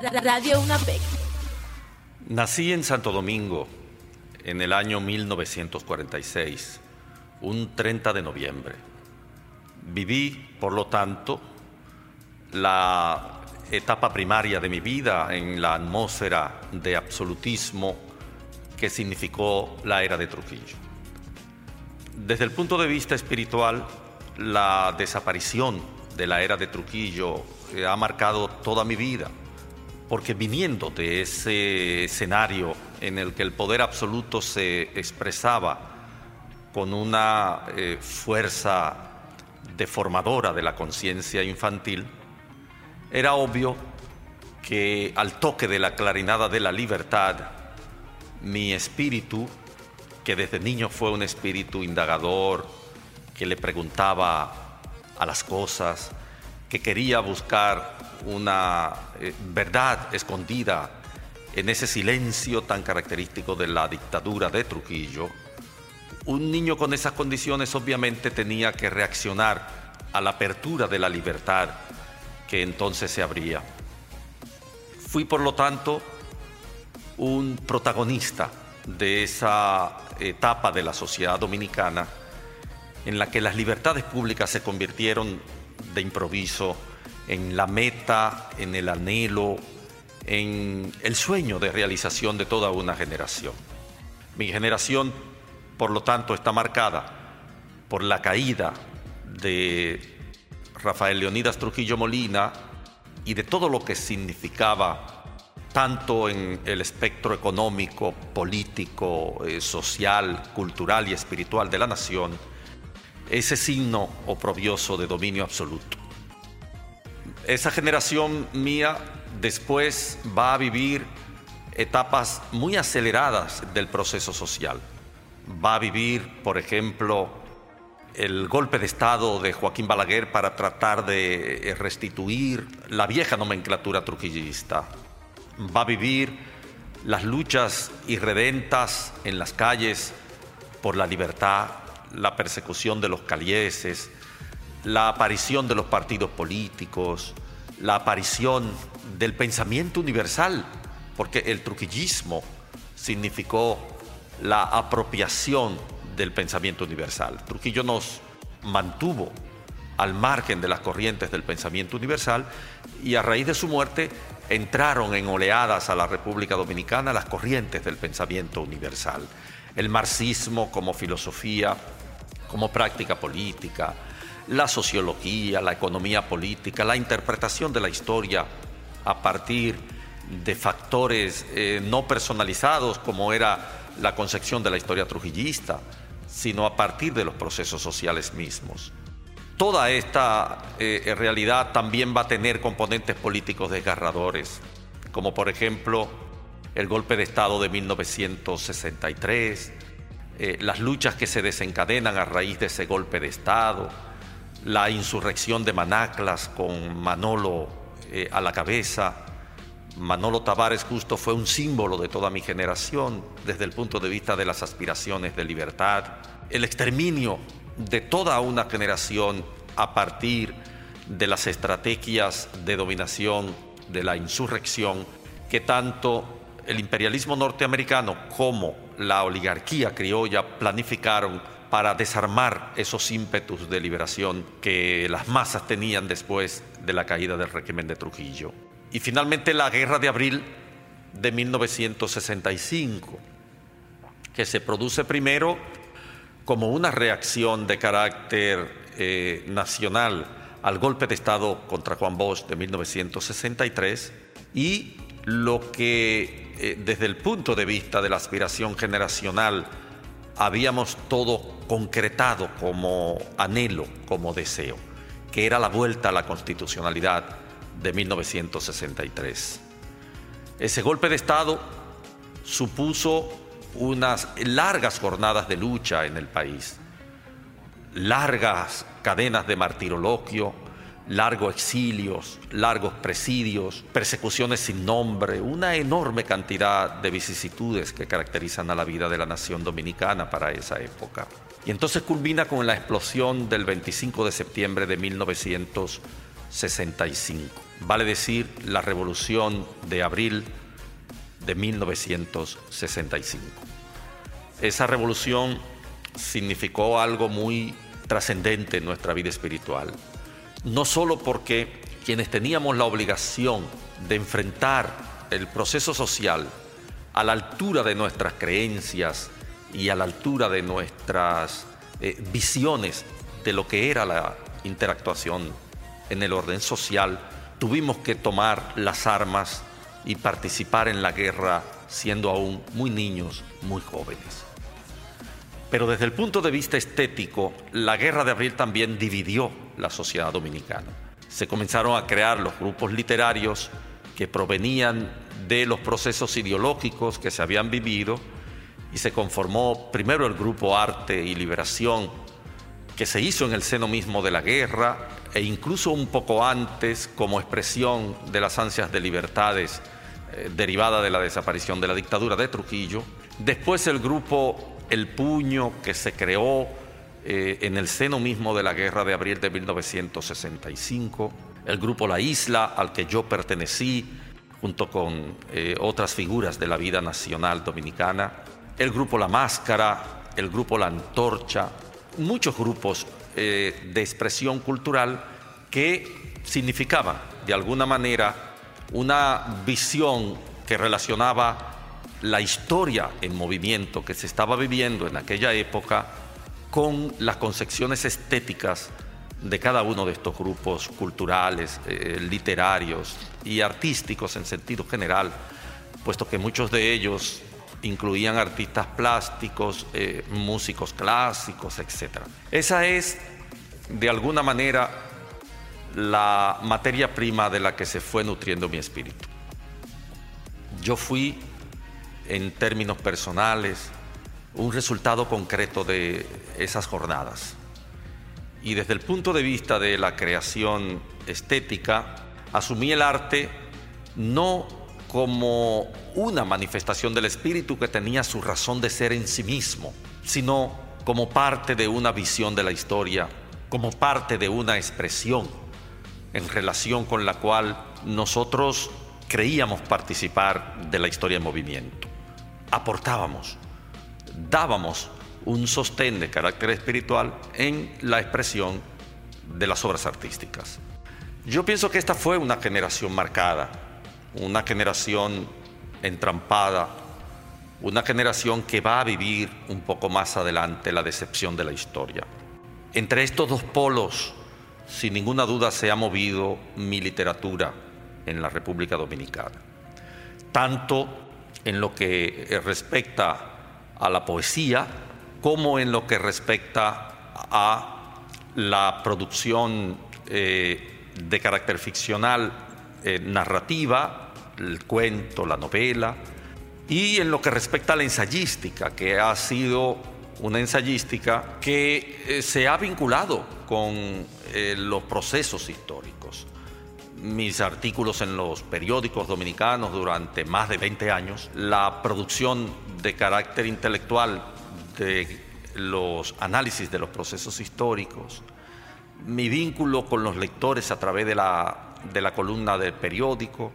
Radio UNAPEC. Nací en Santo Domingo en el año 1946, un 30 de noviembre. Viví, por lo tanto, la etapa primaria de mi vida en la atmósfera de absolutismo que significó la era de Trujillo. Desde el punto de vista espiritual, la desaparición de la era de Trujillo eh, ha marcado toda mi vida, porque viniendo de ese escenario en el que el poder absoluto se expresaba con una eh, fuerza deformadora de la conciencia infantil, era obvio que al toque de la clarinada de la libertad, mi espíritu, que desde niño fue un espíritu indagador, que le preguntaba a las cosas, que quería buscar una eh, verdad escondida en ese silencio tan característico de la dictadura de Trujillo, un niño con esas condiciones obviamente tenía que reaccionar a la apertura de la libertad que entonces se abría. Fui por lo tanto un protagonista de esa etapa de la sociedad dominicana en la que las libertades públicas se convirtieron de improviso en la meta, en el anhelo, en el sueño de realización de toda una generación. Mi generación, por lo tanto, está marcada por la caída de Rafael Leonidas Trujillo Molina y de todo lo que significaba tanto en el espectro económico, político, eh, social, cultural y espiritual de la nación, ese signo oprobioso de dominio absoluto. Esa generación mía después va a vivir etapas muy aceleradas del proceso social. Va a vivir, por ejemplo, el golpe de Estado de Joaquín Balaguer para tratar de restituir la vieja nomenclatura trujillista. Va a vivir las luchas irredentas en las calles por la libertad, la persecución de los calieses, la aparición de los partidos políticos, la aparición del pensamiento universal, porque el trujillismo significó la apropiación del pensamiento universal. Trujillo nos mantuvo al margen de las corrientes del pensamiento universal y a raíz de su muerte entraron en oleadas a la República Dominicana las corrientes del pensamiento universal. El marxismo como filosofía, como práctica política, la sociología, la economía política, la interpretación de la historia a partir de factores eh, no personalizados como era la concepción de la historia trujillista, sino a partir de los procesos sociales mismos. Toda esta eh, realidad también va a tener componentes políticos desgarradores, como por ejemplo el golpe de Estado de 1963, eh, las luchas que se desencadenan a raíz de ese golpe de Estado, la insurrección de Manaclas con Manolo eh, a la cabeza. Manolo Tavares justo fue un símbolo de toda mi generación desde el punto de vista de las aspiraciones de libertad. El exterminio de toda una generación a partir de las estrategias de dominación, de la insurrección, que tanto el imperialismo norteamericano como la oligarquía criolla planificaron para desarmar esos ímpetus de liberación que las masas tenían después de la caída del régimen de Trujillo. Y finalmente la guerra de abril de 1965, que se produce primero como una reacción de carácter eh, nacional al golpe de Estado contra Juan Bosch de 1963 y lo que eh, desde el punto de vista de la aspiración generacional habíamos todo concretado como anhelo, como deseo, que era la vuelta a la constitucionalidad de 1963. Ese golpe de Estado supuso unas largas jornadas de lucha en el país, largas cadenas de martirologio, largos exilios, largos presidios, persecuciones sin nombre, una enorme cantidad de vicisitudes que caracterizan a la vida de la nación dominicana para esa época. Y entonces culmina con la explosión del 25 de septiembre de 1965. vale decir la revolución de abril de 1965. Esa revolución significó algo muy trascendente en nuestra vida espiritual, no solo porque quienes teníamos la obligación de enfrentar el proceso social a la altura de nuestras creencias y a la altura de nuestras eh, visiones de lo que era la interactuación en el orden social, tuvimos que tomar las armas y participar en la guerra siendo aún muy niños, muy jóvenes. Pero desde el punto de vista estético, la guerra de abril también dividió la sociedad dominicana. Se comenzaron a crear los grupos literarios que provenían de los procesos ideológicos que se habían vivido y se conformó primero el grupo Arte y Liberación, que se hizo en el seno mismo de la guerra e incluso un poco antes como expresión de las ansias de libertades eh, derivada de la desaparición de la dictadura de Trujillo. Después el grupo El Puño, que se creó eh, en el seno mismo de la guerra de abril de 1965. El grupo La Isla, al que yo pertenecí, junto con eh, otras figuras de la vida nacional dominicana el grupo La Máscara, el grupo La Antorcha, muchos grupos eh, de expresión cultural que significaban de alguna manera una visión que relacionaba la historia en movimiento que se estaba viviendo en aquella época con las concepciones estéticas de cada uno de estos grupos culturales, eh, literarios y artísticos en sentido general, puesto que muchos de ellos incluían artistas plásticos, eh, músicos clásicos, etc. Esa es, de alguna manera, la materia prima de la que se fue nutriendo mi espíritu. Yo fui, en términos personales, un resultado concreto de esas jornadas. Y desde el punto de vista de la creación estética, asumí el arte no como una manifestación del espíritu que tenía su razón de ser en sí mismo, sino como parte de una visión de la historia, como parte de una expresión en relación con la cual nosotros creíamos participar de la historia en movimiento. Aportábamos, dábamos un sostén de carácter espiritual en la expresión de las obras artísticas. Yo pienso que esta fue una generación marcada una generación entrampada, una generación que va a vivir un poco más adelante la decepción de la historia. Entre estos dos polos, sin ninguna duda, se ha movido mi literatura en la República Dominicana, tanto en lo que respecta a la poesía como en lo que respecta a la producción eh, de carácter ficcional eh, narrativa, el cuento, la novela, y en lo que respecta a la ensayística, que ha sido una ensayística que eh, se ha vinculado con eh, los procesos históricos. Mis artículos en los periódicos dominicanos durante más de 20 años, la producción de carácter intelectual de los análisis de los procesos históricos, mi vínculo con los lectores a través de la de la columna del periódico,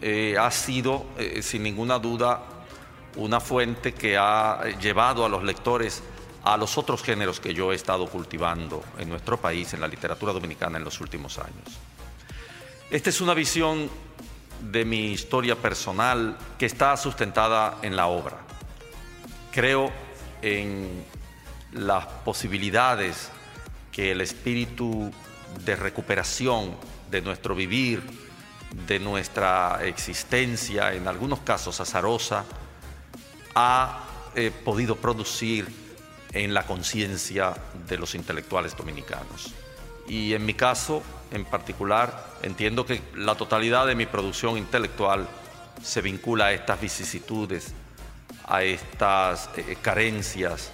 eh, ha sido eh, sin ninguna duda una fuente que ha llevado a los lectores a los otros géneros que yo he estado cultivando en nuestro país, en la literatura dominicana en los últimos años. Esta es una visión de mi historia personal que está sustentada en la obra. Creo en las posibilidades que el espíritu de recuperación de nuestro vivir, de nuestra existencia, en algunos casos azarosa, ha eh, podido producir en la conciencia de los intelectuales dominicanos. Y en mi caso, en particular, entiendo que la totalidad de mi producción intelectual se vincula a estas vicisitudes, a estas eh, carencias,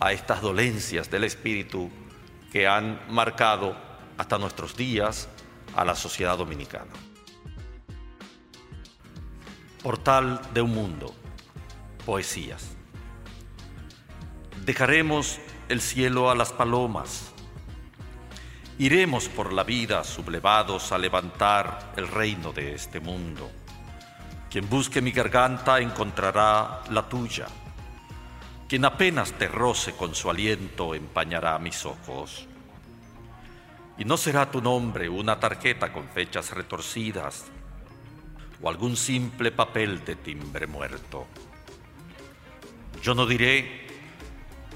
a estas dolencias del espíritu que han marcado hasta nuestros días a la sociedad dominicana. Portal de un mundo. Poesías. Dejaremos el cielo a las palomas. Iremos por la vida sublevados a levantar el reino de este mundo. Quien busque mi garganta encontrará la tuya. Quien apenas te roce con su aliento empañará mis ojos. Y no será tu nombre una tarjeta con fechas retorcidas o algún simple papel de timbre muerto. Yo no diré,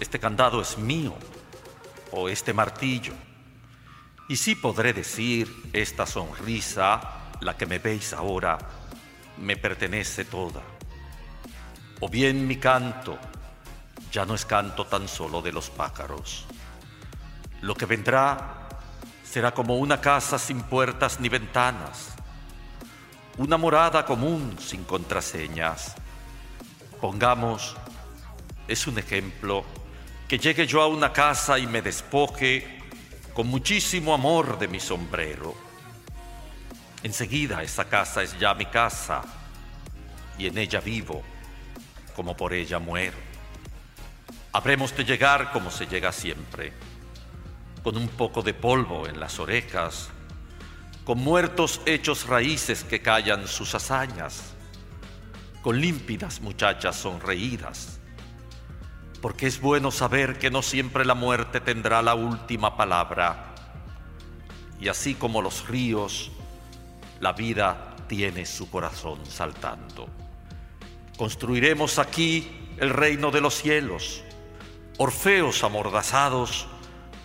este candado es mío o este martillo y sí podré decir, esta sonrisa, la que me veis ahora, me pertenece toda. O bien mi canto, ya no es canto tan solo de los pájaros. Lo que vendrá será como una casa sin puertas ni ventanas, una morada común sin contraseñas. Pongamos, es un ejemplo, que llegue yo a una casa y me despoje con muchísimo amor de mi sombrero. Enseguida esa casa es ya mi casa y en ella vivo como por ella muero. Habremos de llegar como se llega siempre, con un poco de polvo en las orejas, con muertos hechos raíces que callan sus hazañas, con límpidas muchachas sonreídas porque es bueno saber que no siempre la muerte tendrá la última palabra. Y así como los ríos, la vida tiene su corazón saltando. Construiremos aquí el reino de los cielos. Orfeos amordazados,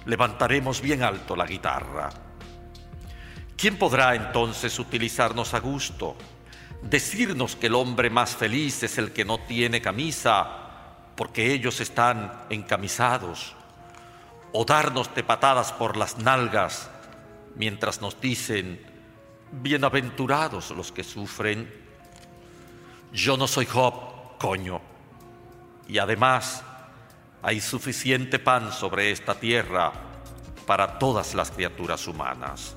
levantaremos bien alto la guitarra. ¿Quién podrá entonces utilizarnos a gusto? Decirnos que el hombre más feliz es el que no tiene camisa porque ellos están encamisados, o darnos de patadas por las nalgas mientras nos dicen, bienaventurados los que sufren. Yo no soy Job, coño, y además hay suficiente pan sobre esta tierra para todas las criaturas humanas.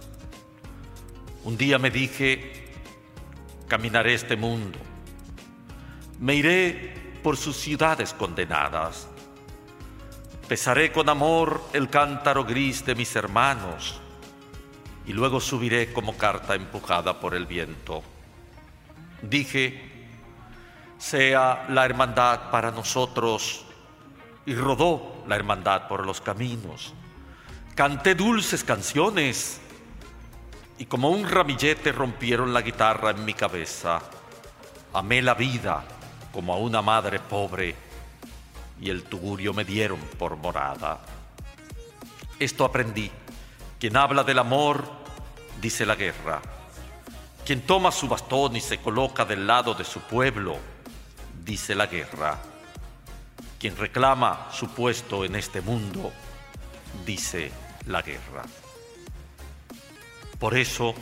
Un día me dije, caminaré este mundo, me iré por sus ciudades condenadas. Pesaré con amor el cántaro gris de mis hermanos y luego subiré como carta empujada por el viento. Dije, sea la hermandad para nosotros y rodó la hermandad por los caminos. Canté dulces canciones y como un ramillete rompieron la guitarra en mi cabeza. Amé la vida como a una madre pobre, y el tugurio me dieron por morada. Esto aprendí. Quien habla del amor, dice la guerra. Quien toma su bastón y se coloca del lado de su pueblo, dice la guerra. Quien reclama su puesto en este mundo, dice la guerra. Por eso,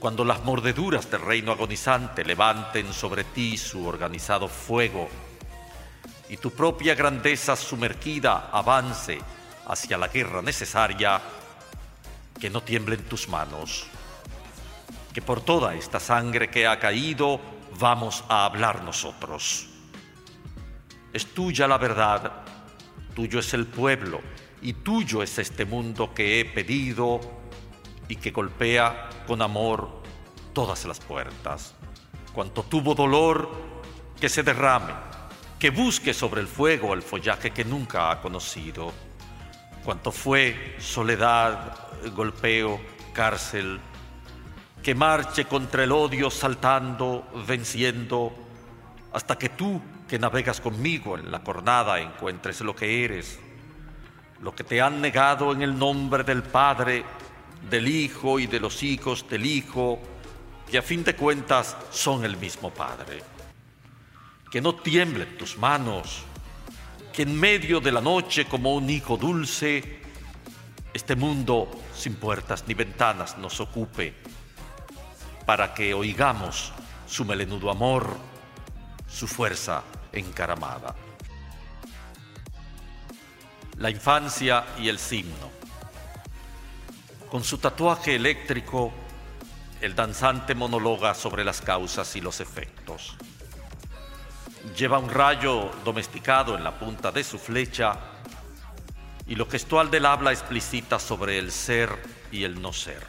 cuando las mordeduras del reino agonizante levanten sobre ti su organizado fuego y tu propia grandeza sumergida avance hacia la guerra necesaria, que no tiemblen tus manos, que por toda esta sangre que ha caído vamos a hablar nosotros. Es tuya la verdad, tuyo es el pueblo y tuyo es este mundo que he pedido y que golpea con amor todas las puertas. Cuanto tuvo dolor, que se derrame, que busque sobre el fuego el follaje que nunca ha conocido. Cuanto fue soledad, golpeo, cárcel, que marche contra el odio saltando, venciendo, hasta que tú que navegas conmigo en la cornada encuentres lo que eres, lo que te han negado en el nombre del Padre del Hijo y de los hijos del Hijo, que a fin de cuentas son el mismo Padre. Que no tiemblen tus manos, que en medio de la noche como un hijo dulce, este mundo sin puertas ni ventanas nos ocupe, para que oigamos su melenudo amor, su fuerza encaramada. La infancia y el signo. Con su tatuaje eléctrico, el danzante monologa sobre las causas y los efectos. Lleva un rayo domesticado en la punta de su flecha y lo gestual del habla explicita sobre el ser y el no ser.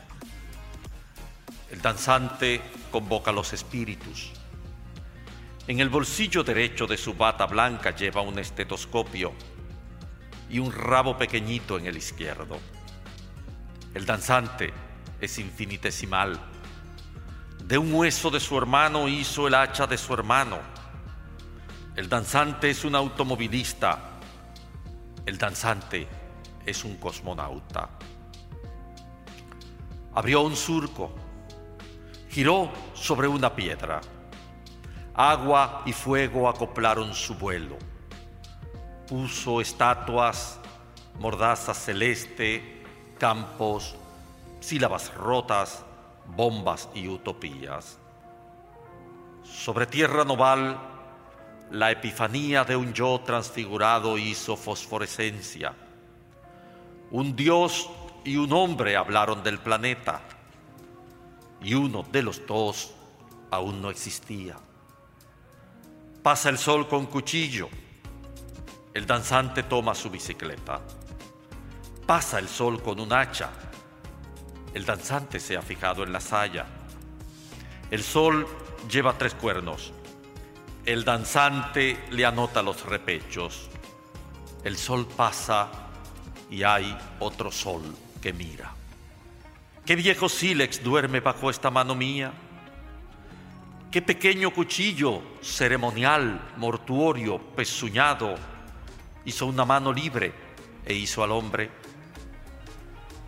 El danzante convoca a los espíritus. En el bolsillo derecho de su bata blanca lleva un estetoscopio y un rabo pequeñito en el izquierdo. El danzante es infinitesimal. De un hueso de su hermano hizo el hacha de su hermano. El danzante es un automovilista. El danzante es un cosmonauta. Abrió un surco, giró sobre una piedra. Agua y fuego acoplaron su vuelo. Puso estatuas, mordaza celeste, campos, sílabas rotas, bombas y utopías. Sobre tierra noval, la epifanía de un yo transfigurado hizo fosforescencia. Un dios y un hombre hablaron del planeta, y uno de los dos aún no existía. Pasa el sol con cuchillo, el danzante toma su bicicleta. Pasa el sol con un hacha, el danzante se ha fijado en la saya. El sol lleva tres cuernos. El danzante le anota los repechos. El sol pasa y hay otro sol que mira. ¿Qué viejo sílex duerme bajo esta mano mía? ¿Qué pequeño cuchillo ceremonial, mortuorio, pezuñado hizo una mano libre e hizo al hombre?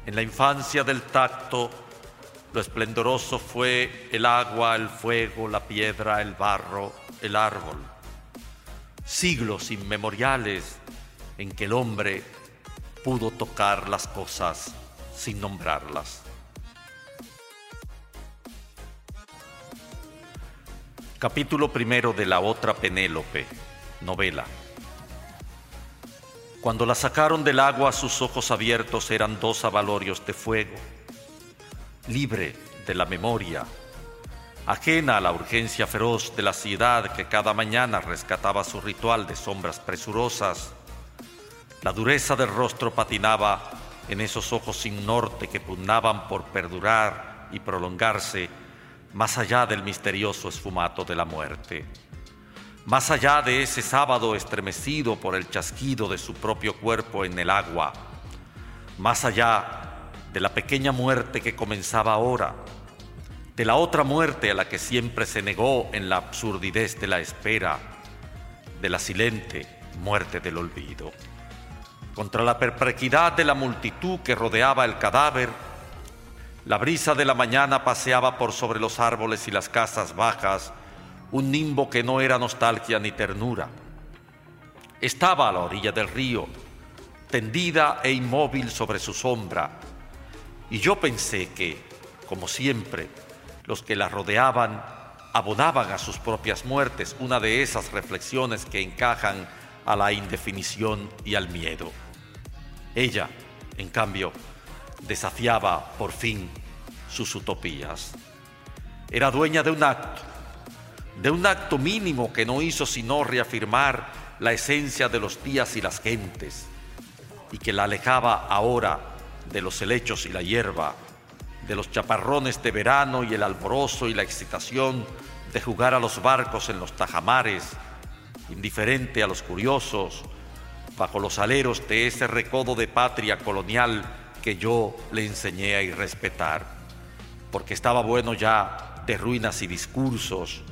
En la infancia del tacto, lo esplendoroso fue el agua, el fuego, la piedra, el barro, el árbol. Siglos inmemoriales en que el hombre pudo tocar las cosas sin nombrarlas. Capítulo primero de la otra Penélope, novela. Cuando la sacaron del agua, sus ojos abiertos eran dos avalorios de fuego. Libre de la memoria, ajena a la urgencia feroz de la ciudad que cada mañana rescataba su ritual de sombras presurosas, la dureza del rostro patinaba en esos ojos sin norte que pugnaban por perdurar y prolongarse más allá del misterioso esfumato de la muerte más allá de ese sábado estremecido por el chasquido de su propio cuerpo en el agua, más allá de la pequeña muerte que comenzaba ahora, de la otra muerte a la que siempre se negó en la absurdidez de la espera, de la silente muerte del olvido. Contra la perplejidad de la multitud que rodeaba el cadáver, la brisa de la mañana paseaba por sobre los árboles y las casas bajas, un nimbo que no era nostalgia ni ternura. Estaba a la orilla del río, tendida e inmóvil sobre su sombra, y yo pensé que, como siempre, los que la rodeaban abonaban a sus propias muertes una de esas reflexiones que encajan a la indefinición y al miedo. Ella, en cambio, desafiaba por fin sus utopías. Era dueña de un acto, de un acto mínimo que no hizo sino reafirmar la esencia de los días y las gentes, y que la alejaba ahora de los helechos y la hierba, de los chaparrones de verano y el alborozo y la excitación de jugar a los barcos en los tajamares, indiferente a los curiosos, bajo los aleros de ese recodo de patria colonial que yo le enseñé a irrespetar, porque estaba bueno ya de ruinas y discursos,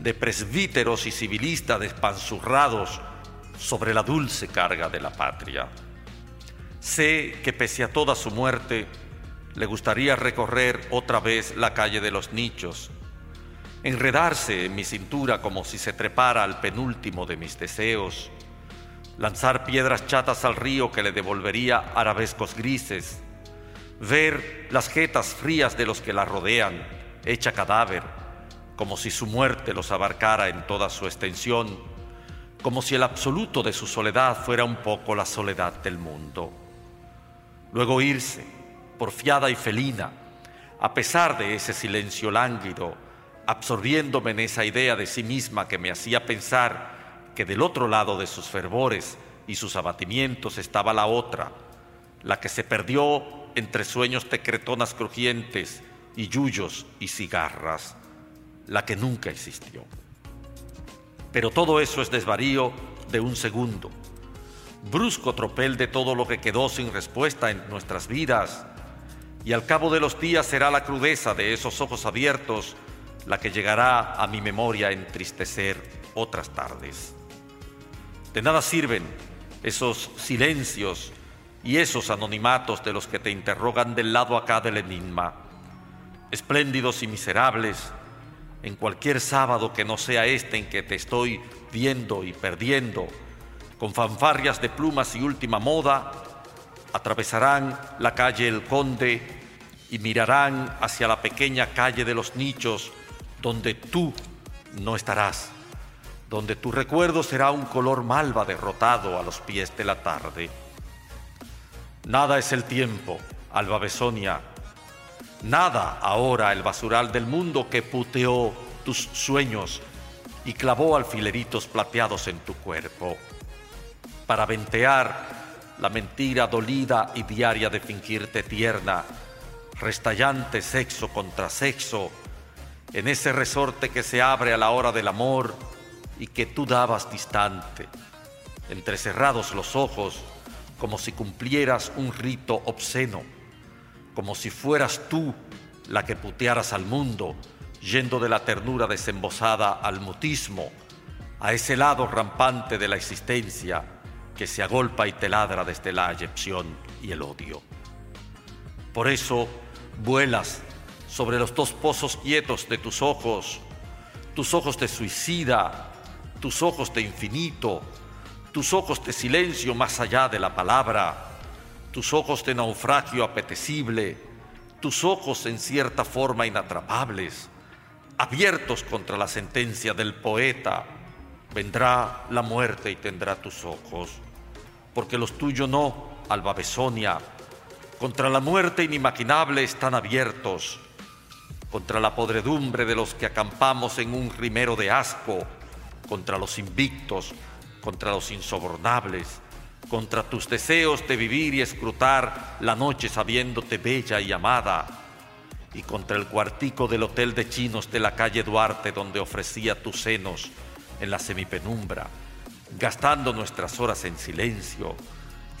de presbíteros y civilistas despanzurrados sobre la dulce carga de la patria. Sé que pese a toda su muerte, le gustaría recorrer otra vez la calle de los nichos, enredarse en mi cintura como si se trepara al penúltimo de mis deseos, lanzar piedras chatas al río que le devolvería arabescos grises, ver las jetas frías de los que la rodean, hecha cadáver, como si su muerte los abarcara en toda su extensión, como si el absoluto de su soledad fuera un poco la soledad del mundo. Luego irse, porfiada y felina, a pesar de ese silencio lánguido, absorbiéndome en esa idea de sí misma que me hacía pensar que del otro lado de sus fervores y sus abatimientos estaba la otra, la que se perdió entre sueños de cretonas crujientes y yuyos y cigarras, la que nunca existió. Pero todo eso es desvarío de un segundo, brusco tropel de todo lo que quedó sin respuesta en nuestras vidas, y al cabo de los días será la crudeza de esos ojos abiertos la que llegará a mi memoria a entristecer otras tardes. De nada sirven esos silencios y esos anonimatos de los que te interrogan del lado acá del enigma, espléndidos y miserables, en cualquier sábado que no sea este en que te estoy viendo y perdiendo, con fanfarrias de plumas y última moda, atravesarán la calle El Conde y mirarán hacia la pequeña calle de los nichos donde tú no estarás, donde tu recuerdo será un color malva derrotado a los pies de la tarde. Nada es el tiempo, Alba Besonia, nada ahora el basural del mundo que puteó tus sueños y clavó alfileritos plateados en tu cuerpo, para ventear la mentira dolida y diaria de fingirte tierna, restallante sexo contra sexo, en ese resorte que se abre a la hora del amor y que tú dabas distante, entrecerrados los ojos, como si cumplieras un rito obsceno, como si fueras tú la que putearas al mundo, yendo de la ternura desembosada al mutismo, a ese lado rampante de la existencia que se agolpa y te ladra desde la ayepción y el odio. Por eso vuelas sobre los dos pozos quietos de tus ojos, tus ojos de suicida, tus ojos de infinito, tus ojos de silencio más allá de la palabra, tus ojos de naufragio apetecible, tus ojos en cierta forma inatrapables, abiertos contra la sentencia del poeta, vendrá la muerte y tendrá tus ojos, porque los tuyos no, Alba Besonia, contra la muerte inimaginable están abiertos, contra la podredumbre de los que acampamos en un rimero de asco, contra los invictos, contra los insobornables, contra tus deseos de vivir y escrutar la noche sabiéndote bella y amada, y contra el cuartico del hotel de chinos de la calle Duarte donde ofrecía tus senos en la semipenumbra, gastando nuestras horas en silencio,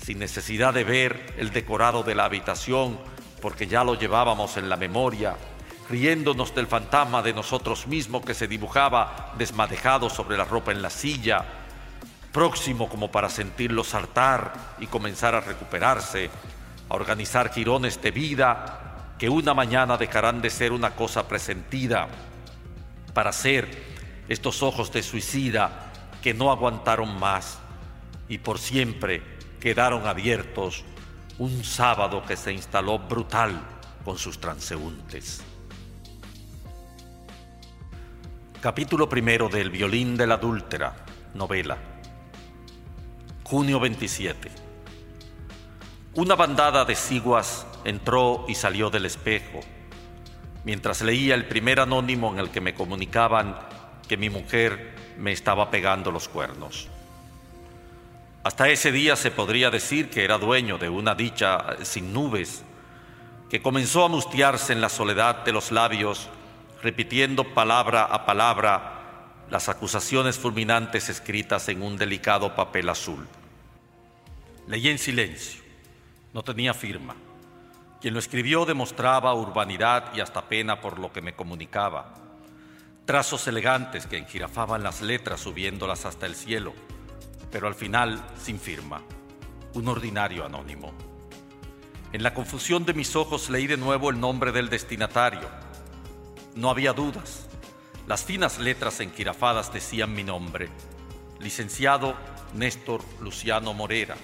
sin necesidad de ver el decorado de la habitación porque ya lo llevábamos en la memoria riéndonos del fantasma de nosotros mismos que se dibujaba desmadejado sobre la ropa en la silla, próximo como para sentirlo saltar y comenzar a recuperarse, a organizar girones de vida que una mañana dejarán de ser una cosa presentida para ser estos ojos de suicida que no aguantaron más y por siempre quedaron abiertos un sábado que se instaló brutal con sus transeúntes. Capítulo primero del Violín de la Adúltera, novela. Junio 27. Una bandada de ciguas entró y salió del espejo, mientras leía el primer anónimo en el que me comunicaban que mi mujer me estaba pegando los cuernos. Hasta ese día se podría decir que era dueño de una dicha sin nubes, que comenzó a mustiarse en la soledad de los labios repitiendo palabra a palabra las acusaciones fulminantes escritas en un delicado papel azul. Leí en silencio, no tenía firma. Quien lo escribió demostraba urbanidad y hasta pena por lo que me comunicaba. Trazos elegantes que engirafaban las letras subiéndolas hasta el cielo, pero al final sin firma, un ordinario anónimo. En la confusión de mis ojos leí de nuevo el nombre del destinatario no había dudas. Las finas letras enquirafadas decían mi nombre, licenciado Néstor Luciano Morera.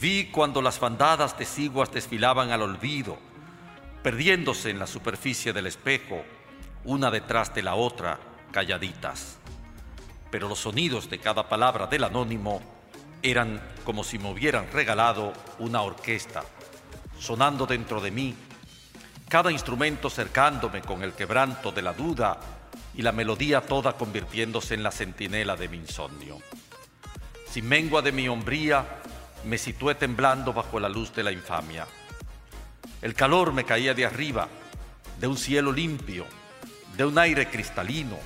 Vi cuando las bandadas de ciguas desfilaban al olvido, perdiéndose en la superficie del espejo, una detrás de la otra, calladitas. Pero los sonidos de cada palabra del anónimo eran como si me hubieran regalado una orquesta, sonando dentro de mí cada instrumento cercándome con el quebranto de la duda y la melodía toda convirtiéndose en la centinela de mi insomnio. sin mengua de mi hombría, me situé temblando bajo la luz de la infamia. El calor me caía de arriba, de un cielo limpio, de un aire cristalino,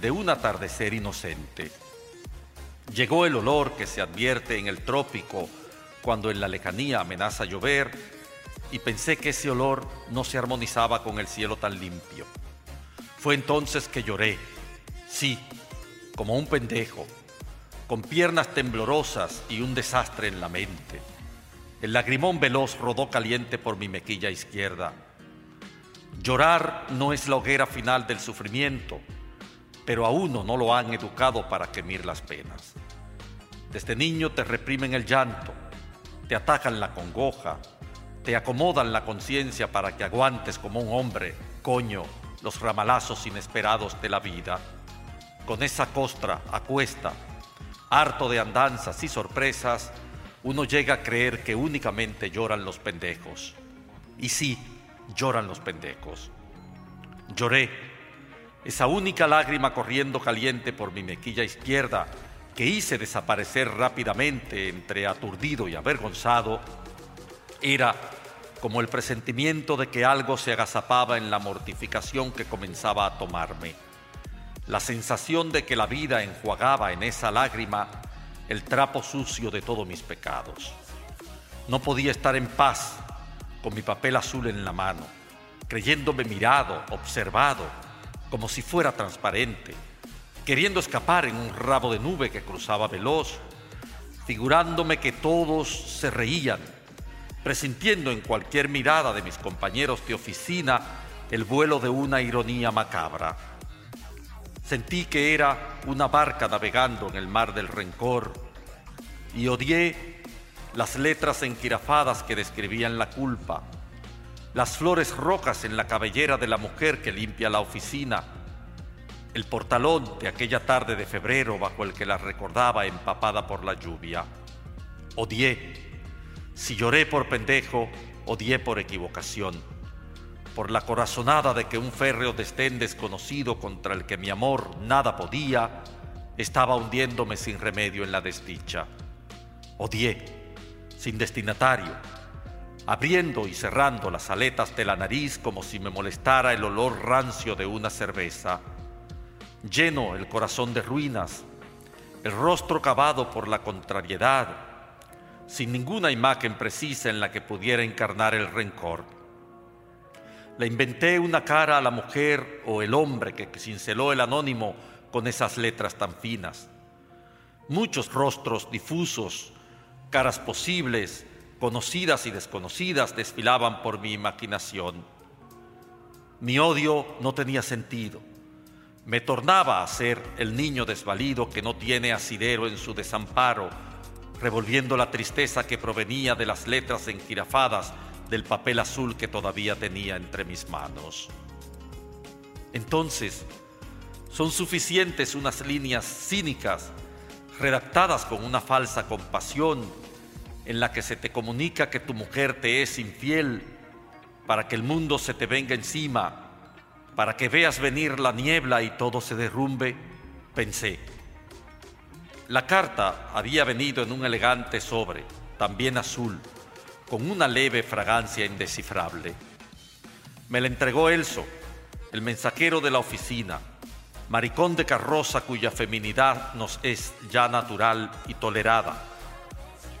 de un atardecer inocente. Llegó el olor que se advierte en el trópico cuando en la lejanía amenaza llover y pensé que ese olor no se armonizaba con el cielo tan limpio. Fue entonces que lloré, sí, como un pendejo, con piernas temblorosas y un desastre en la mente. El lagrimón veloz rodó caliente por mi mequilla izquierda. Llorar no es la hoguera final del sufrimiento, pero a uno no lo han educado para quemir las penas. Desde niño te reprimen el llanto, te atacan la congoja, te acomodan la conciencia para que aguantes como un hombre, coño, los ramalazos inesperados de la vida. Con esa costra a cuesta, harto de andanzas y sorpresas, uno llega a creer que únicamente lloran los pendejos. Y sí, lloran los pendejos. Lloré, esa única lágrima corriendo caliente por mi mequilla izquierda, que hice desaparecer rápidamente entre aturdido y avergonzado, era como el presentimiento de que algo se agazapaba en la mortificación que comenzaba a tomarme. La sensación de que la vida enjuagaba en esa lágrima el trapo sucio de todos mis pecados. No podía estar en paz con mi papel azul en la mano, creyéndome mirado, observado, como si fuera transparente, queriendo escapar en un rabo de nube que cruzaba veloz, figurándome que todos se reían presintiendo en cualquier mirada de mis compañeros de oficina el vuelo de una ironía macabra. Sentí que era una barca navegando en el mar del rencor y odié las letras enquirafadas que describían la culpa, las flores rojas en la cabellera de la mujer que limpia la oficina, el portalón de aquella tarde de febrero bajo el que la recordaba empapada por la lluvia. Odié si lloré por pendejo, odié por equivocación, por la corazonada de que un férreo destén desconocido contra el que mi amor nada podía, estaba hundiéndome sin remedio en la desdicha. Odié, sin destinatario, abriendo y cerrando las aletas de la nariz como si me molestara el olor rancio de una cerveza, lleno el corazón de ruinas, el rostro cavado por la contrariedad, sin ninguna imagen precisa en la que pudiera encarnar el rencor. Le inventé una cara a la mujer o el hombre que cinceló el anónimo con esas letras tan finas. Muchos rostros difusos, caras posibles, conocidas y desconocidas desfilaban por mi imaginación. Mi odio no tenía sentido. Me tornaba a ser el niño desvalido que no tiene asidero en su desamparo revolviendo la tristeza que provenía de las letras enjirafadas del papel azul que todavía tenía entre mis manos. Entonces, son suficientes unas líneas cínicas redactadas con una falsa compasión en la que se te comunica que tu mujer te es infiel para que el mundo se te venga encima, para que veas venir la niebla y todo se derrumbe, pensé. La carta había venido en un elegante sobre, también azul, con una leve fragancia indescifrable. Me la entregó Elso, el mensajero de la oficina, maricón de carroza cuya feminidad nos es ya natural y tolerada.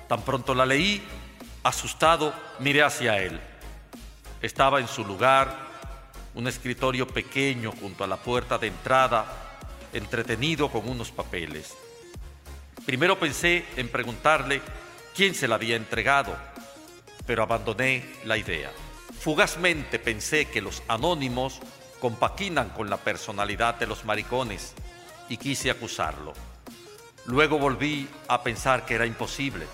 Tan pronto la leí, asustado, miré hacia él. Estaba en su lugar, un escritorio pequeño junto a la puerta de entrada, entretenido con unos papeles. Primero pensé en preguntarle quién se la había entregado, pero abandoné la idea. Fugazmente pensé que los anónimos compaquinan con la personalidad de los maricones y quise acusarlo. Luego volví a pensar que era imposible.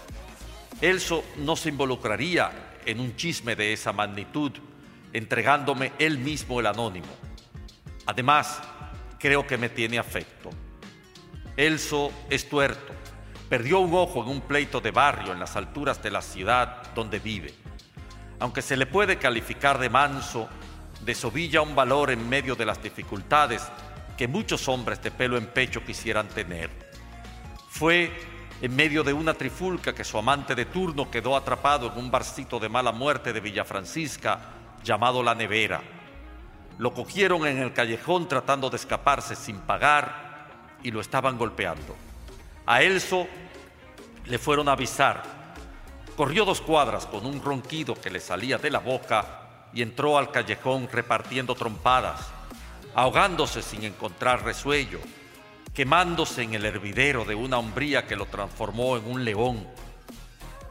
Elso no se involucraría en un chisme de esa magnitud, entregándome él mismo el anónimo. Además, creo que me tiene afecto. Elso es tuerto, Perdió un ojo en un pleito de barrio en las alturas de la ciudad donde vive. Aunque se le puede calificar de manso, desovilla un valor en medio de las dificultades que muchos hombres de pelo en pecho quisieran tener. Fue en medio de una trifulca que su amante de turno quedó atrapado en un barcito de mala muerte de Villa Francisca llamado La Nevera. Lo cogieron en el callejón tratando de escaparse sin pagar y lo estaban golpeando. A Elso le fueron a avisar. Corrió dos cuadras con un ronquido que le salía de la boca y entró al callejón repartiendo trompadas, ahogándose sin encontrar resuello, quemándose en el hervidero de una hombría que lo transformó en un león,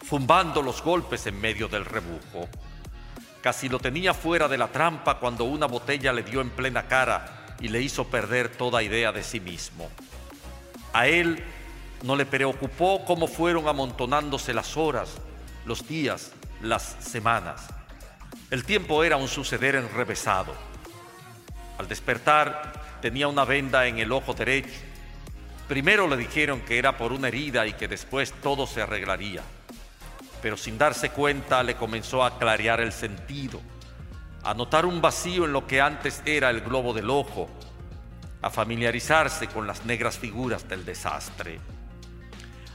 zumbando los golpes en medio del rebujo. Casi lo tenía fuera de la trampa cuando una botella le dio en plena cara y le hizo perder toda idea de sí mismo. A él no le preocupó cómo fueron amontonándose las horas, los días, las semanas. El tiempo era un suceder enrevesado. Al despertar tenía una venda en el ojo derecho. Primero le dijeron que era por una herida y que después todo se arreglaría. Pero sin darse cuenta le comenzó a clarear el sentido, a notar un vacío en lo que antes era el globo del ojo, a familiarizarse con las negras figuras del desastre.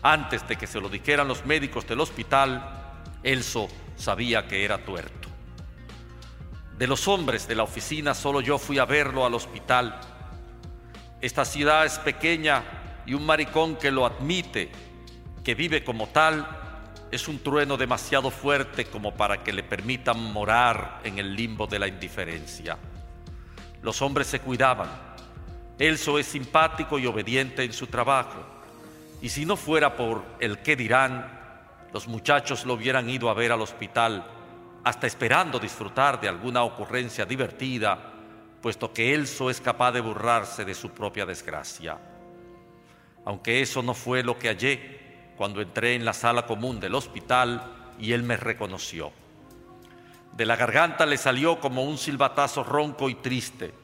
Antes de que se lo dijeran los médicos del hospital, Elso sabía que era tuerto. De los hombres de la oficina, solo yo fui a verlo al hospital. Esta ciudad es pequeña y un maricón que lo admite, que vive como tal, es un trueno demasiado fuerte como para que le permitan morar en el limbo de la indiferencia. Los hombres se cuidaban. Elso es simpático y obediente en su trabajo. Y si no fuera por el qué dirán, los muchachos lo hubieran ido a ver al hospital hasta esperando disfrutar de alguna ocurrencia divertida, puesto que Elso es capaz de burlarse de su propia desgracia. Aunque eso no fue lo que hallé cuando entré en la sala común del hospital y él me reconoció. De la garganta le salió como un silbatazo ronco y triste,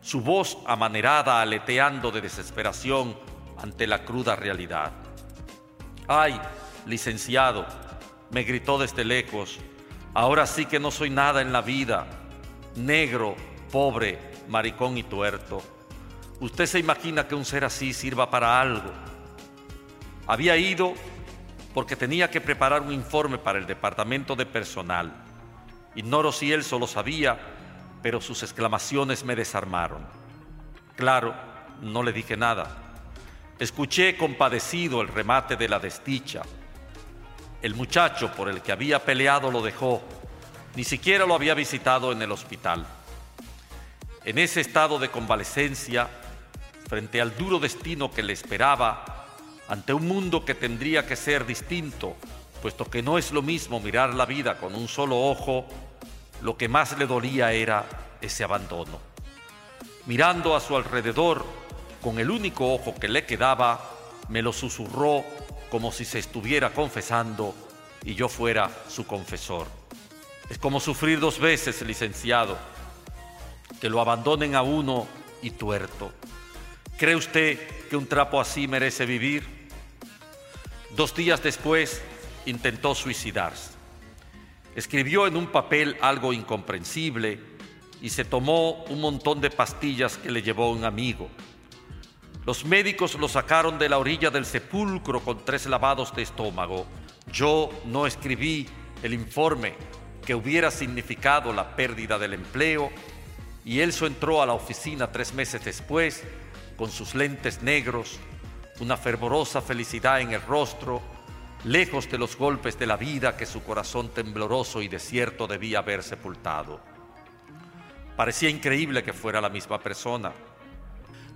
su voz amanerada aleteando de desesperación ante la cruda realidad. ¡Ay, licenciado! me gritó desde lejos, Ahora sí que no soy nada en la vida, negro, pobre, maricón y tuerto. Usted se imagina que un ser así sirva para algo. Había ido porque tenía que preparar un informe para el departamento de personal. Ignoro si él solo sabía, pero sus exclamaciones me desarmaron. Claro, no le dije nada. Escuché compadecido el remate de la desdicha el muchacho por el que había peleado lo dejó, ni siquiera lo había visitado en el hospital. En ese estado de convalecencia, frente al duro destino que le esperaba, ante un mundo que tendría que ser distinto, puesto que no es lo mismo mirar la vida con un solo ojo, lo que más le dolía era ese abandono. Mirando a su alrededor, con el único ojo que le quedaba, me lo susurró como si se estuviera confesando y yo fuera su confesor. Es como sufrir dos veces, licenciado, que lo abandonen a uno y tuerto. ¿Cree usted que un trapo así merece vivir? Dos días después intentó suicidarse. Escribió en un papel algo incomprensible y se tomó un montón de pastillas que le llevó un amigo. Los médicos lo sacaron de la orilla del sepulcro con tres lavados de estómago. Yo no escribí el informe que hubiera significado la pérdida del empleo y Elso entró a la oficina tres meses después con sus lentes negros, una fervorosa felicidad en el rostro, lejos de los golpes de la vida que su corazón tembloroso y desierto debía haber sepultado. Parecía increíble que fuera la misma persona.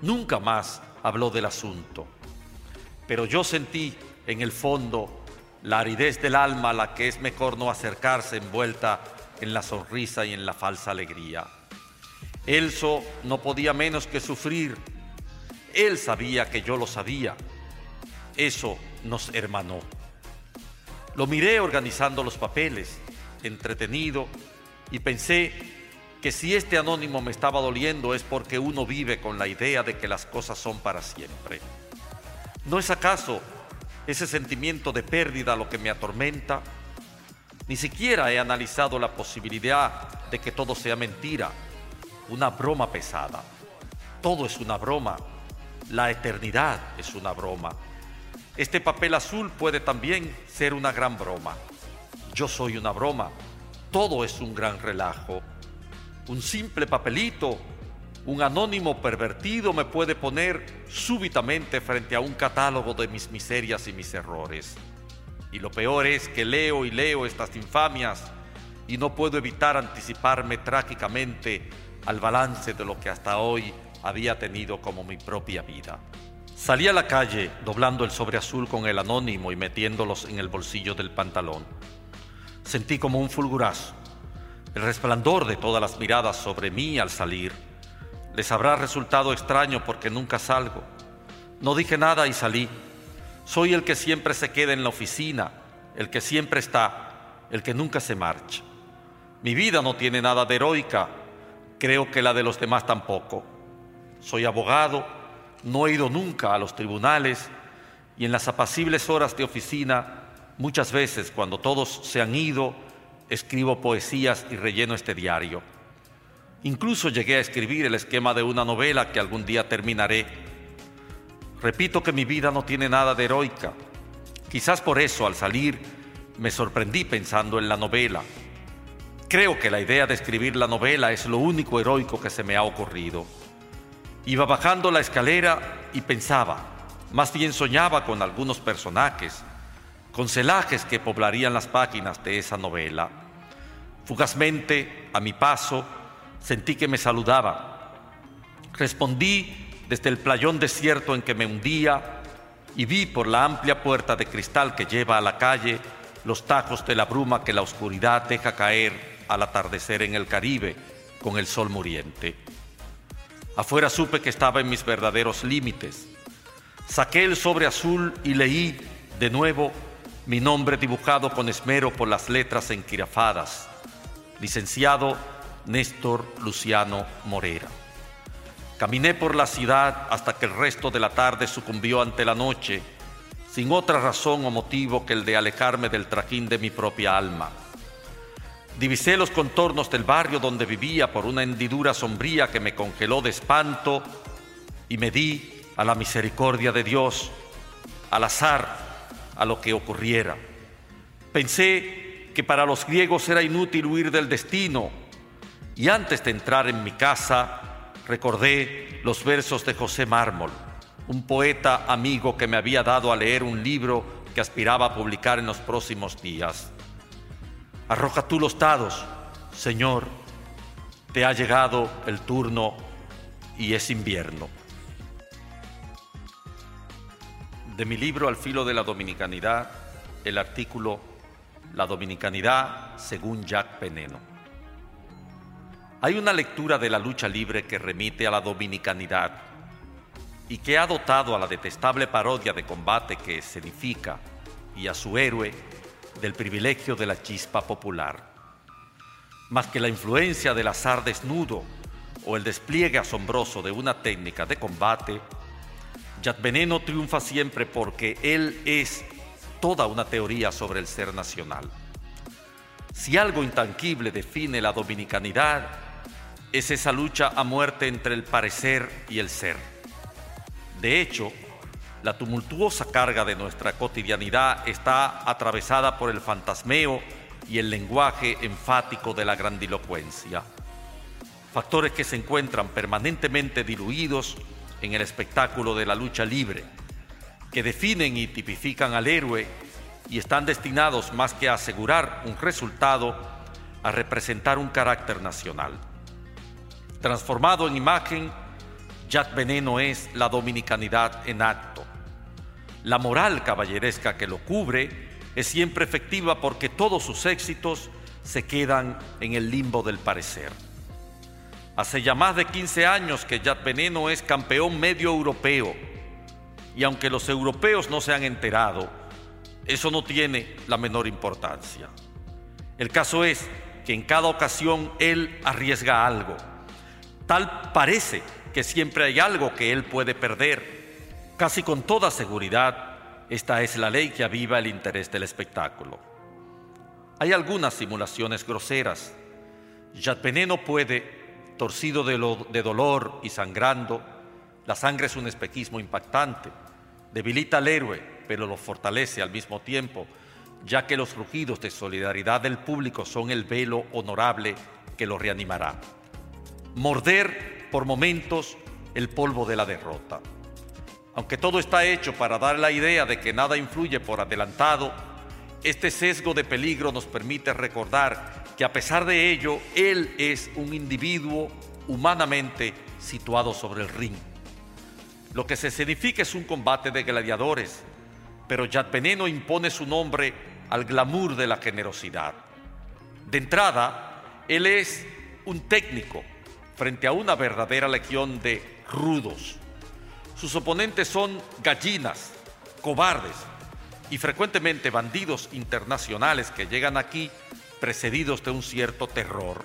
Nunca más habló del asunto. Pero yo sentí en el fondo la aridez del alma a la que es mejor no acercarse envuelta en la sonrisa y en la falsa alegría. Elso no podía menos que sufrir. Él sabía que yo lo sabía. Eso nos hermanó. Lo miré organizando los papeles, entretenido, y pensé que si este anónimo me estaba doliendo es porque uno vive con la idea de que las cosas son para siempre. ¿No es acaso ese sentimiento de pérdida lo que me atormenta? Ni siquiera he analizado la posibilidad de que todo sea mentira, una broma pesada. Todo es una broma, la eternidad es una broma. este papel azul puede también ser una gran broma. Yo soy una broma, todo es un gran relajo. Un simple papelito, un anónimo pervertido me puede poner súbitamente frente a un catálogo de mis miserias y mis errores. Y lo peor es que leo y leo estas infamias y no puedo evitar anticiparme trágicamente al balance de lo que hasta hoy había tenido como mi propia vida. Salí a la calle doblando el sobre azul con el anónimo y metiéndolos en el bolsillo del pantalón. Sentí como un fulgurazo el resplandor de todas las miradas sobre mí al salir. Les habrá resultado extraño porque nunca salgo. No dije nada y salí. Soy el que siempre se queda en la oficina, el que siempre está, el que nunca se marcha. Mi vida no tiene nada de heroica, creo que la de los demás tampoco. Soy abogado, no he ido nunca a los tribunales y en las apacibles horas de oficina, muchas veces cuando todos se han ido, escribo poesías y relleno este diario. Incluso llegué a escribir el esquema de una novela que algún día terminaré. Repito que mi vida no tiene nada de heroica. Quizás por eso al salir me sorprendí pensando en la novela. Creo que la idea de escribir la novela es lo único heroico que se me ha ocurrido. Iba bajando la escalera y pensaba, más bien soñaba con algunos personajes, con celajes que poblarían las páginas de esa novela. Fugazmente, a mi paso, sentí que me saludaba. Respondí desde el playón desierto en que me hundía y vi por la amplia puerta de cristal que lleva a la calle los tajos de la bruma que la oscuridad deja caer al atardecer en el Caribe con el sol muriente. Afuera supe que estaba en mis verdaderos límites. Saqué el sobre azul y leí de nuevo mi nombre dibujado con esmero por las letras enquirafadas, licenciado Néstor Luciano Morera. Caminé por la ciudad hasta que el resto de la tarde sucumbió ante la noche, sin otra razón o motivo que el de alejarme del trajín de mi propia alma. Divisé los contornos del barrio donde vivía por una hendidura sombría que me congeló de espanto y me di a la misericordia de Dios, al azar a lo que ocurriera. Pensé que para los griegos era inútil huir del destino y antes de entrar en mi casa recordé los versos de José Mármol, un poeta amigo que me había dado a leer un libro que aspiraba a publicar en los próximos días. Arroja tú los dados, Señor, te ha llegado el turno y es invierno. De mi libro Al filo de la dominicanidad, el artículo La dominicanidad según Jack Veneno. Hay una lectura de la lucha libre que remite a la dominicanidad y que ha dotado a la detestable parodia de combate que escenifica y a su héroe del privilegio de la chispa popular. Más que la influencia del azar desnudo o el despliegue asombroso de una técnica de combate, Yat Veneno triunfa siempre porque él es toda una teoría sobre el ser nacional. Si algo intangible define la dominicanidad, es esa lucha a muerte entre el parecer y el ser. De hecho, la tumultuosa carga de nuestra cotidianidad está atravesada por el fantasmeo y el lenguaje enfático de la grandilocuencia, factores que se encuentran permanentemente diluidos en el espectáculo de la lucha libre, que definen y tipifican al héroe y están destinados más que a asegurar un resultado, a representar un carácter nacional. Transformado en imagen, Jack Veneno es la dominicanidad en acto. La moral caballeresca que lo cubre es siempre efectiva porque todos sus éxitos se quedan en el limbo del parecer. Hace ya más de 15 años que Yat Veneno es campeón medio europeo. Y aunque los europeos no se han enterado, eso no tiene la menor importancia. El caso es que en cada ocasión él arriesga algo. Tal parece que siempre hay algo que él puede perder. Casi con toda seguridad, esta es la ley que aviva el interés del espectáculo. Hay algunas simulaciones groseras. Yat Veneno puede torcido de, dolor y sangrando. La sangre es un espejismo impactante. debilita al héroe, pero lo fortalece al mismo tiempo, ya que los rugidos de solidaridad del público son el velo honorable que lo reanimará. Morder por momentos el polvo de la derrota. Aunque todo está hecho para dar la idea de que nada influye por adelantado, este sesgo de peligro nos permite recordar que a pesar de ello, Él es un individuo humanamente situado sobre el ring. Lo que se significa es un combate de gladiadores, pero Yad Veneno impone su nombre al glamour de la generosidad. De entrada, Él es un técnico frente a una verdadera legión de rudos. Sus oponentes son gallinas, cobardes y frecuentemente bandidos internacionales que llegan aquí precedidos de un cierto terror.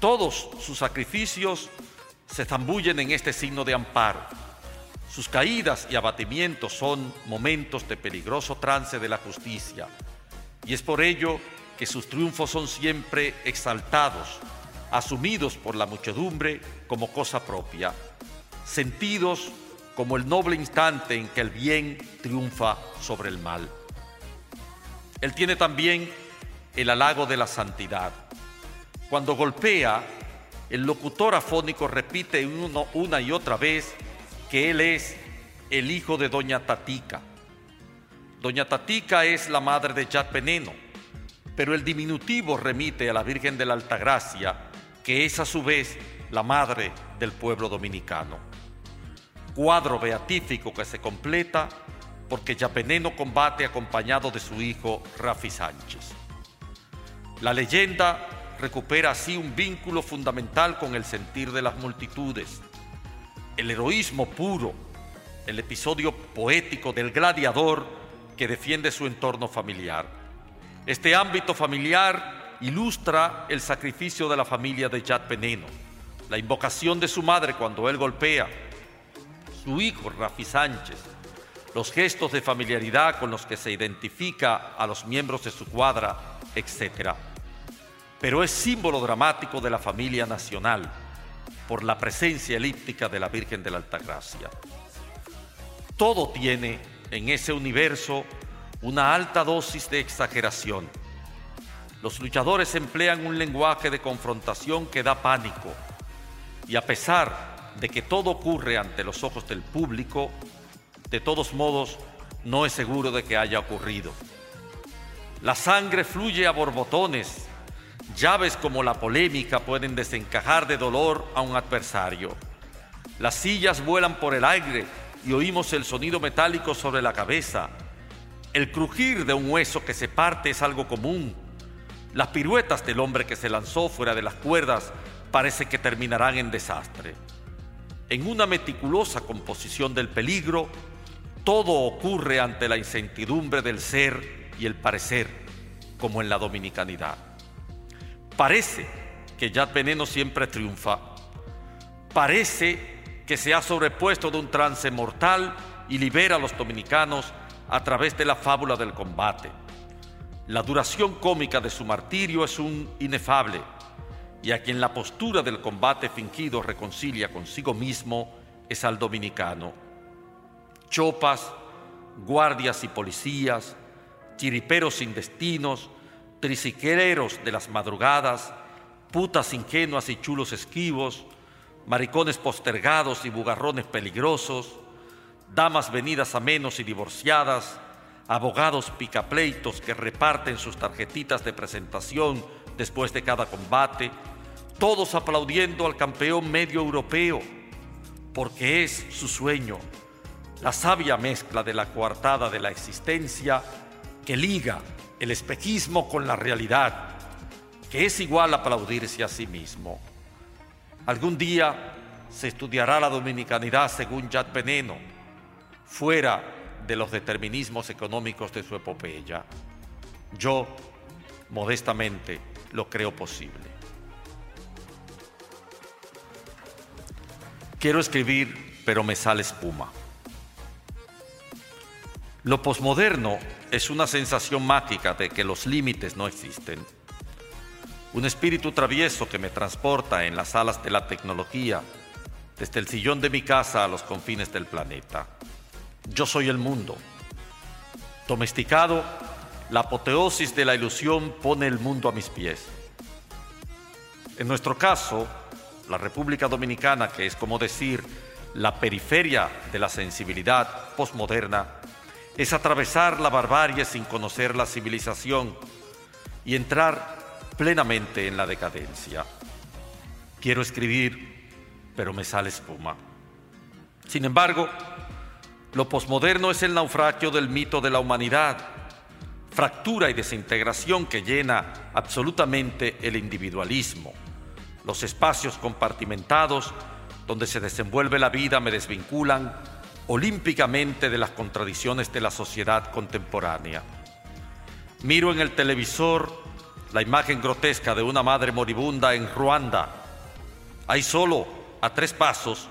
Todos sus sacrificios se zambullen en este signo de amparo. Sus caídas y abatimientos son momentos de peligroso trance de la justicia. Y es por ello que sus triunfos son siempre exaltados, asumidos por la muchedumbre como cosa propia, sentidos como el noble instante en que el bien triunfa sobre el mal. Él tiene también el halago de la santidad. Cuando golpea, el locutor afónico repite una y otra vez que él es el hijo de Doña Tatica. Doña Tatica es la madre de Yat Veneno, pero el diminutivo remite a la Virgen de la Altagracia, que es a su vez la madre del pueblo dominicano. Cuadro beatífico que se completa porque Veneno combate acompañado de su hijo Rafi Sánchez. La leyenda recupera así un vínculo fundamental con el sentir de las multitudes. El heroísmo puro, el episodio poético del gladiador que defiende su entorno familiar. Este ámbito familiar ilustra el sacrificio de la familia de Yad Veneno, la invocación de su madre cuando él golpea, su hijo Rafi Sánchez, los gestos de familiaridad con los que se identifica a los miembros de su cuadra, etc pero es símbolo dramático de la familia nacional por la presencia elíptica de la Virgen de la Altagracia. Todo tiene en ese universo una alta dosis de exageración. Los luchadores emplean un lenguaje de confrontación que da pánico y a pesar de que todo ocurre ante los ojos del público, de todos modos no es seguro de que haya ocurrido. La sangre fluye a borbotones Llaves como la polémica pueden desencajar de dolor a un adversario. Las sillas vuelan por el aire y oímos el sonido metálico sobre la cabeza. El crujir de un hueso que se parte es algo común. Las piruetas del hombre que se lanzó fuera de las cuerdas parece que terminarán en desastre. En una meticulosa composición del peligro, todo ocurre ante la incertidumbre del ser y el parecer, como en la dominicanidad. Parece que Yad Veneno siempre triunfa. Parece que se ha sobrepuesto de un trance mortal y libera a los dominicanos a través de la fábula del combate. La duración cómica de su martirio es un inefable y a quien la postura del combate fingido reconcilia consigo mismo es al dominicano. Chopas, guardias y policías, chiriperos sin destinos, triciquereros de las madrugadas, putas ingenuas y chulos esquivos, maricones postergados y bugarrones peligrosos, damas venidas a menos y divorciadas, abogados picapleitos que reparten sus tarjetitas de presentación después de cada combate, todos aplaudiendo al campeón medio europeo, porque es su sueño, la sabia mezcla de la coartada de la existencia que liga el espejismo con la realidad, que es igual a aplaudirse a sí mismo. Algún día se estudiará la dominicanidad según Yad Veneno, fuera de los determinismos económicos de su epopeya. Yo, modestamente, lo creo posible. Quiero escribir, pero me sale espuma. Lo posmoderno es una sensación mágica de que los límites no existen. Un espíritu travieso que me transporta en las alas de la tecnología, desde el sillón de mi casa a los confines del planeta. yo soy el mundo. Domesticado, la apoteosis de la ilusión pone el mundo a mis pies. En nuestro caso, la República Dominicana, que es como decir la periferia de la sensibilidad postmoderna, es atravesar la barbarie sin conocer la civilización y entrar plenamente en la decadencia. Quiero escribir, pero me sale espuma. Sin embargo, lo posmoderno es el naufragio del mito de la humanidad, fractura y desintegración que llena absolutamente el individualismo. Los espacios compartimentados donde se desenvuelve la vida me desvinculan olímpicamente de las contradicciones de la sociedad contemporánea. Miro en el televisor la imagen grotesca de una madre moribunda en Ruanda. Hay solo, a tres pasos,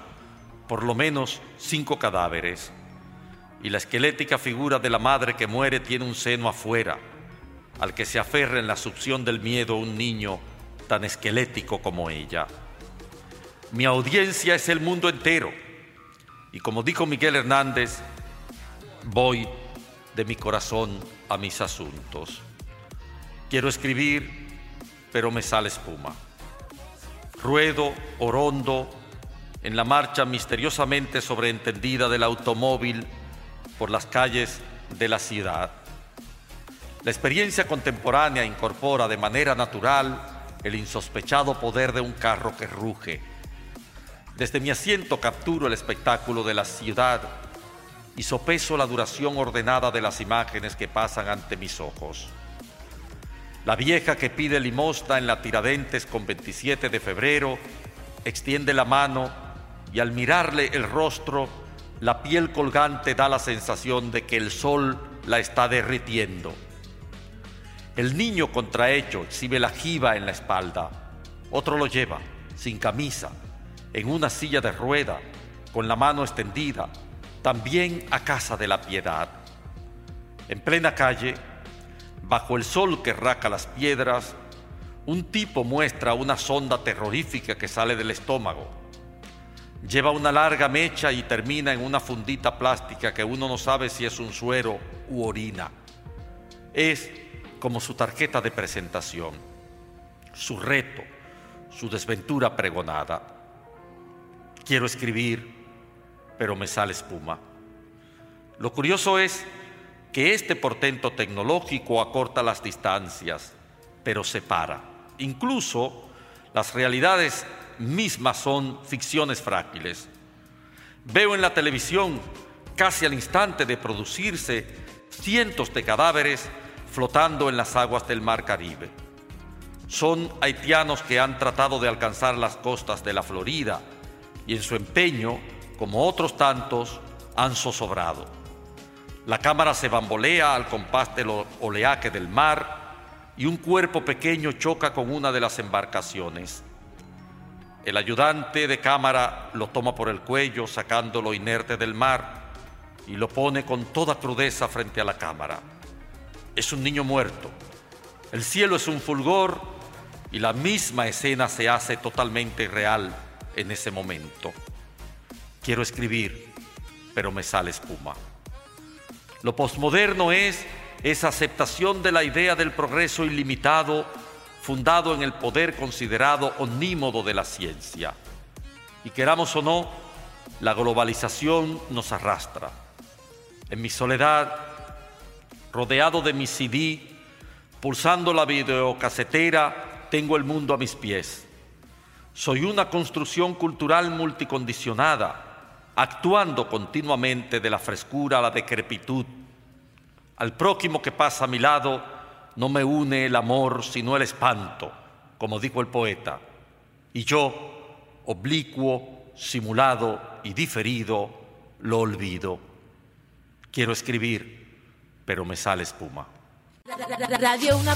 por lo menos cinco cadáveres y la esquelética figura de la madre que muere tiene un seno afuera, al que se aferra en la succión del miedo un niño tan esquelético como ella. Mi audiencia es el mundo entero, y como dijo Miguel Hernández, voy de mi corazón a mis asuntos. Quiero escribir, pero me sale espuma. Ruedo, orondo, en la marcha misteriosamente sobreentendida del automóvil por las calles de la ciudad. La experiencia contemporánea incorpora de manera natural el insospechado poder de un carro que ruge. Desde mi asiento capturo el espectáculo de la ciudad y sopeso la duración ordenada de las imágenes que pasan ante mis ojos. La vieja que pide limosna en la Tiradentes con 27 de febrero extiende la mano y al mirarle el rostro la piel colgante da la sensación de que el sol la está derritiendo. El niño contrahecho exhibe la jiba en la espalda. Otro lo lleva, sin camisa, en una silla de rueda, con la mano extendida, también a casa de la piedad. En plena calle, bajo el sol que raca las piedras, un tipo muestra una sonda terrorífica que sale del estómago Lleva una larga mecha y termina en una fundita plástica que uno no sabe si es un suero u orina. Es como su tarjeta de presentación, su reto, su desventura pregonada. Quiero escribir, pero me sale espuma. Lo curioso es que este portento tecnológico acorta las distancias, pero separa. Incluso las realidades mismas son ficciones frágiles. Veo en la televisión, casi al instante de producirse, cientos de cadáveres flotando en las aguas del Mar Caribe. Son haitianos que han tratado de alcanzar las costas de la Florida y en su empeño, como otros tantos, han zozobrado. La cámara se bambolea al compás del oleaje del mar y un cuerpo pequeño choca con una de las embarcaciones. El ayudante de cámara lo toma por el cuello, sacándolo inerte del mar, y lo pone con toda crudeza frente a la cámara. Es un niño muerto. El cielo es un fulgor y la misma escena se hace totalmente real en ese momento. Quiero escribir, pero me sale espuma. Lo posmoderno es esa aceptación de la idea del progreso ilimitado fundado en el poder considerado onímodo de la ciencia. Y queramos o no, la globalización nos arrastra. En mi soledad, rodeado de mi CD, pulsando la videocasetera, tengo el mundo a mis pies. Soy una construcción cultural multicondicionada, actuando continuamente de la frescura a la decrepitud. Al próximo que pasa a mi lado, no me une el amor sino el espanto, como dijo el poeta, y yo, oblicuo, simulado y diferido, lo olvido. Quiero escribir, pero me sale espuma. Radio Una